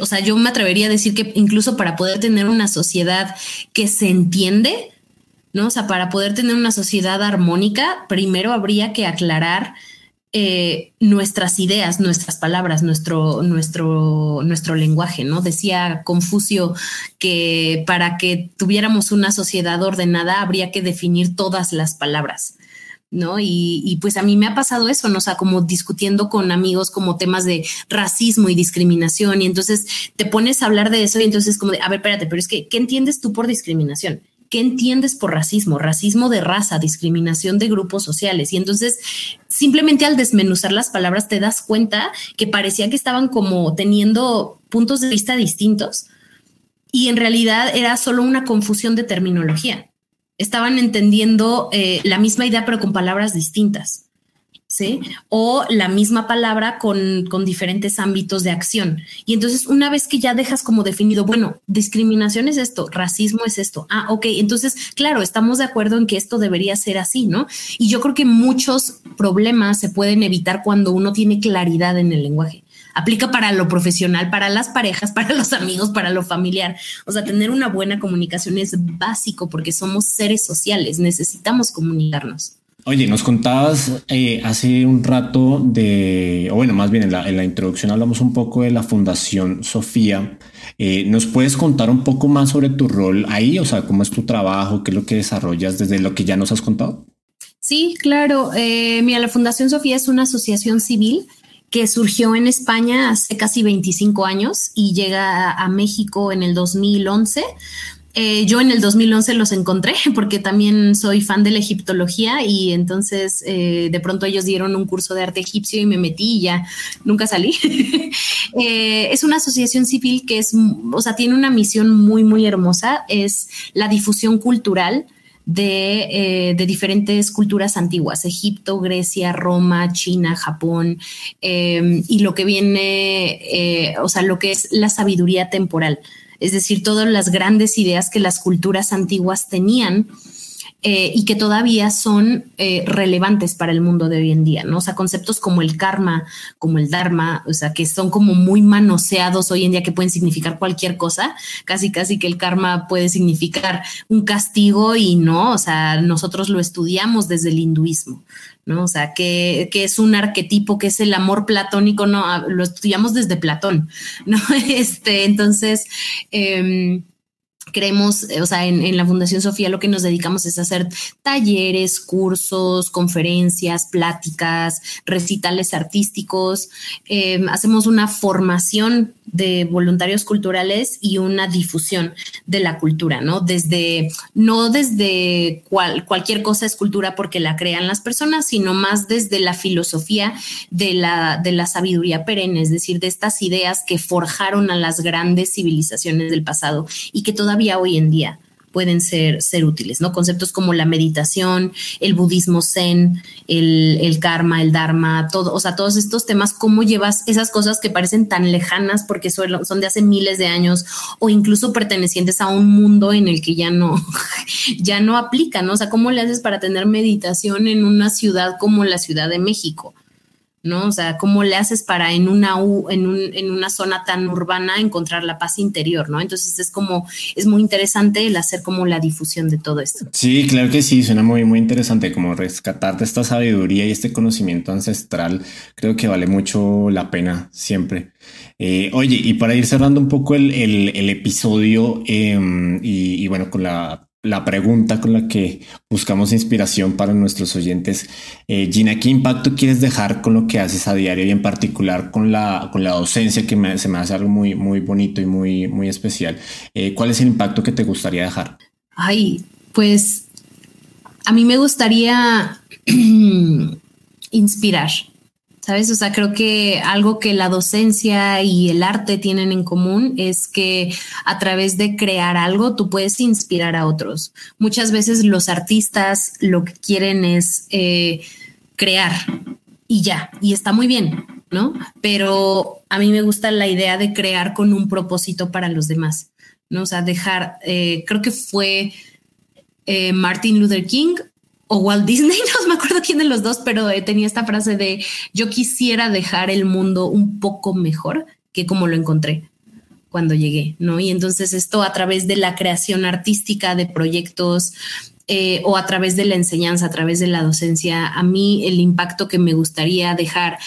o sea, yo me atrevería a decir que incluso para poder tener una sociedad que se entiende, ¿no? O sea, para poder tener una sociedad armónica, primero habría que aclarar eh, nuestras ideas, nuestras palabras, nuestro, nuestro, nuestro lenguaje, ¿no? Decía Confucio que para que tuviéramos una sociedad ordenada habría que definir todas las palabras. ¿No? Y, pues a mí me ha pasado eso, ¿no? O sea, como discutiendo con amigos como temas de racismo y discriminación y entonces te pones a hablar de eso y entonces como de, a ver, espérate, pero es que, ¿qué entiendes tú por discriminación? ¿Qué entiendes por racismo? Racismo de raza, discriminación de grupos sociales. Y entonces, simplemente al desmenuzar las palabras, te das cuenta que parecía que estaban como teniendo puntos de vista distintos y en realidad era solo una confusión de terminología estaban entendiendo eh, la misma idea pero con palabras distintas. ¿Sí? O la misma palabra con, con, diferentes ámbitos de acción. Y entonces, una vez que ya dejas como definido, bueno, discriminación es esto, racismo es esto. Ah, ok. Entonces, claro, estamos de acuerdo en que esto debería ser así, ¿no? Y yo creo que muchos problemas se pueden evitar cuando uno tiene claridad en el lenguaje aplica para lo profesional, para las parejas, [laughs] para los amigos, para lo familiar. O sea, tener una buena comunicación es básico porque somos seres sociales, necesitamos comunicarnos. Oye, nos contabas eh, hace un rato de, o bueno, más bien en la, introducción hablamos un poco de la Fundación Sofía. Eh, ¿Nos puedes contar un poco más sobre tu rol ahí? O sea, ¿cómo es tu trabajo? ¿Qué es lo que desarrollas desde lo que ya nos has contado? Sí, claro. Eh, mira, la Fundación Sofía es una asociación civil que surgió en España hace casi 25 años y llega a, México en el 2011. Eh, yo en el 2011 los encontré [laughs] porque también soy fan de la egiptología y entonces eh, de pronto ellos dieron un curso de arte egipcio y me metí y ya nunca salí. [laughs] Eh, es una asociación civil que es, o sea, tiene una misión muy, muy hermosa, es la difusión cultural eh, de, diferentes culturas antiguas, Egipto, Grecia, Roma, China, Japón, em, y lo que viene, eh, o sea, lo que es la sabiduría temporal, es decir, todas las grandes ideas que las culturas antiguas tenían eh, y que todavía son eh, relevantes para el mundo de hoy en día, ¿no? O sea, conceptos como el karma, como el dharma, o sea, que son como muy manoseados hoy en día que pueden significar cualquier cosa, casi casi que el karma puede significar un castigo y no, o sea, nosotros lo estudiamos desde el hinduismo, ¿no? O sea, que, que, es un arquetipo, que es el amor platónico, no, ah, lo estudiamos desde Platón, [laughs] ¿no? Este, entonces, eh, Creemos, eh, o sea, en, la Fundación Sofía lo que nos dedicamos es hacer talleres, cursos, conferencias, pláticas, recitales artísticos. Em, hacemos una formación de voluntarios culturales y una difusión de la cultura, ¿no? Desde, no desde cual, cualquier cosa es cultura porque la crean las personas, sino más desde la filosofía de la, de la sabiduría perenne, es decir, de estas ideas que forjaron a las grandes civilizaciones del pasado y que todavía hoy en día pueden ser, ser útiles, ¿no? Conceptos como la meditación, el budismo zen, el, karma, el dharma, todo, o sea, todos estos temas, cómo llevas esas cosas que parecen tan lejanas porque son, son de hace miles de años o incluso pertenecientes a un mundo en el que ya no, [laughs] ya no aplican, ¿no? O sea, ¿cómo le haces para tener meditación en una ciudad como la Ciudad de México? ¿No? O sea, ¿cómo le haces para en una, en, un, en una zona tan urbana encontrar la paz interior, ¿no? Entonces es como, es muy interesante el hacer como la difusión de todo esto. Sí, claro que sí, suena muy, muy interesante como rescatar de esta sabiduría y este conocimiento ancestral, creo que vale mucho la pena siempre. Eh, oye, y para ir cerrando un poco el, el, episodio em, y, y bueno, con la la pregunta con la que buscamos inspiración para nuestros oyentes. Eh, Gina, ¿qué impacto quieres dejar con lo que haces a diario y en particular con la, con la docencia que se me hace algo muy, muy bonito y muy, muy especial? Eh, ¿Cuál es el impacto que te gustaría dejar? Ay, pues a mí me gustaría [clears throat] inspirar ¿Sabes? O sea, creo que algo que la docencia y el arte tienen en común es que a través de crear algo tú puedes inspirar a otros. Muchas veces los artistas lo que quieren es eh, crear y ya, y está muy bien, ¿no? Pero a mí me gusta la idea de crear con un propósito para los demás, ¿no? O sea, dejar, eh, creo que fue eh, Martin Luther King o Walt Disney, [laughs] no me acuerdo quién de los dos, pero eh, tenía esta frase de yo quisiera dejar el mundo un poco mejor que como lo encontré cuando llegué, ¿no? Y entonces esto a través de la creación artística de proyectos eh, o a través de la enseñanza, a través de la docencia, a mí el impacto que me gustaría dejar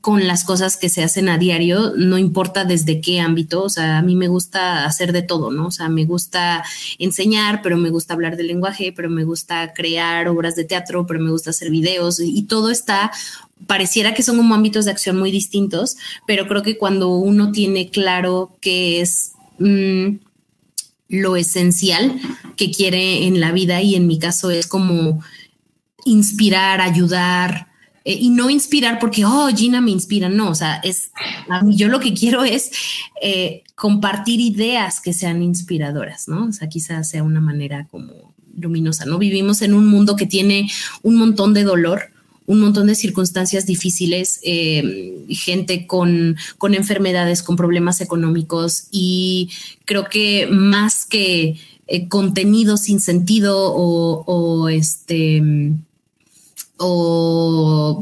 con las cosas que se hacen a diario, no importa desde qué ámbito, o sea, a mí me gusta hacer de todo, ¿no? O sea, me gusta enseñar, pero me gusta hablar del lenguaje, pero me gusta crear obras de teatro, pero me gusta hacer videos y, todo está pareciera que son como ámbitos de acción muy distintos, pero creo que cuando uno tiene claro qué es mm, lo esencial que quiere en la vida y en mi caso es como inspirar, ayudar, eh, y no inspirar porque, oh, Gina me inspira, no, o sea, es, a mí yo lo que quiero es eh, compartir ideas que sean inspiradoras, ¿no? O sea, quizás sea una manera como luminosa, ¿no? Vivimos en un mundo que tiene un montón de dolor, un montón de circunstancias difíciles, eh, gente con, con, enfermedades, con problemas económicos y creo que más que contenido sin sentido o, o este o,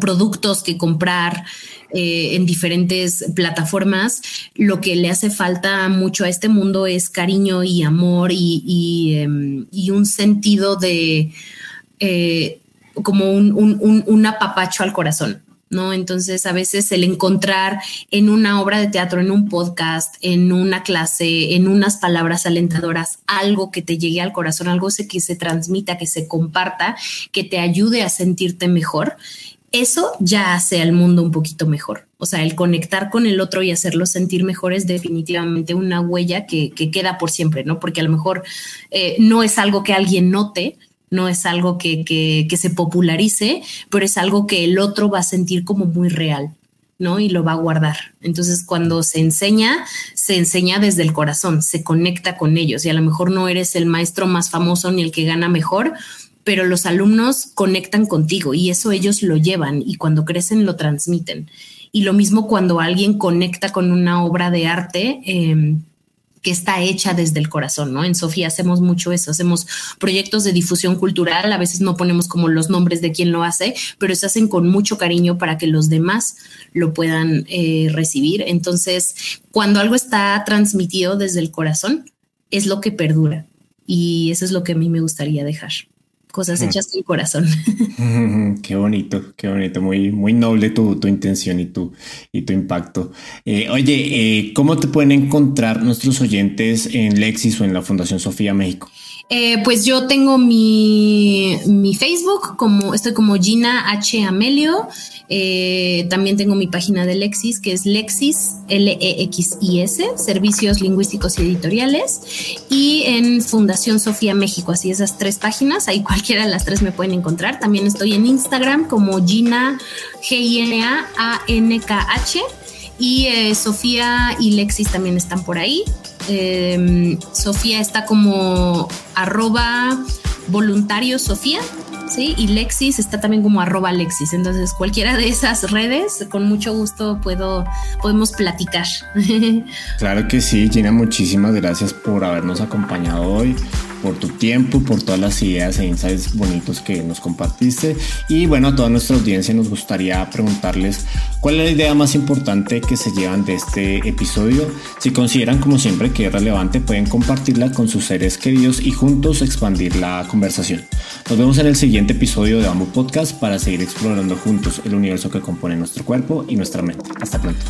productos que comprar eh, en diferentes plataformas, lo que le hace falta mucho a este mundo es cariño y amor y, em, un sentido de eh, como un apapacho al corazón. ¿no? Entonces, a veces el encontrar en una obra de teatro, en un podcast, en una clase, en unas palabras alentadoras, algo que te llegue al corazón, algo que se transmita, que se comparta, que te ayude a sentirte mejor, eso ya hace al mundo un poquito mejor. O sea, el conectar con el otro y hacerlo sentir mejor es definitivamente una huella que, queda por siempre, ¿no? Porque a lo mejor eh, no es algo que alguien note, no es algo que, se popularice, pero es algo que el otro va a sentir como muy real. ¿no? Y lo va a guardar. Entonces, cuando se enseña, se enseña desde el corazón, se conecta con ellos y a lo mejor no eres el maestro más famoso ni el que gana mejor, pero los alumnos conectan contigo y eso ellos lo llevan y cuando crecen lo transmiten. Y lo mismo cuando alguien conecta con una obra de arte. Eh, que está hecha desde el corazón, ¿no? En Sofía hacemos mucho eso, hacemos proyectos de difusión cultural, a veces no ponemos como los nombres de quien lo hace, pero se hacen con mucho cariño para que los demás lo puedan eh, recibir. Entonces, cuando algo está transmitido desde el corazón, es lo que perdura y eso es lo que a mí me gustaría dejar cosas hechas con corazón. [laughs] Qué bonito, qué bonito, muy, muy noble tu, tu intención y tu, y tu impacto. Eh, oye, eh, ¿cómo te pueden encontrar nuestros oyentes en Lexis o en la Fundación Sofía México? Eh, pues yo tengo mi, mi, Facebook, como estoy como Gina H. Amelio. Eh, también tengo mi página de Lexis, que es Lexis, L-E-X-I-S, Servicios Lingüísticos y Editoriales. Y en Fundación Sofía México, así esas tres páginas, ahí cualquiera de las tres me pueden encontrar. También estoy en Instagram como Gina, G-I-N-A-A-N-K-H. Y eh, Sofía y Lexis también están por ahí. Em, Sofía está como arroba voluntario Sofía, ¿sí? Y Lexis está también como arroba Lexis. Entonces, cualquiera de esas redes, con mucho gusto puedo, podemos platicar. [laughs] Claro que sí, Gina, muchísimas gracias por habernos acompañado hoy por tu tiempo, por todas las ideas e insights bonitos que nos compartiste. Y bueno, a toda nuestra audiencia nos gustaría preguntarles cuál es la idea más importante que se llevan de este episodio. Si consideran como siempre que es relevante, pueden compartirla con sus seres queridos y juntos expandir la Nos vemos en el siguiente episodio de Bamboo Podcast para seguir explorando juntos el universo que compone nuestro cuerpo y nuestra mente. Hasta pronto.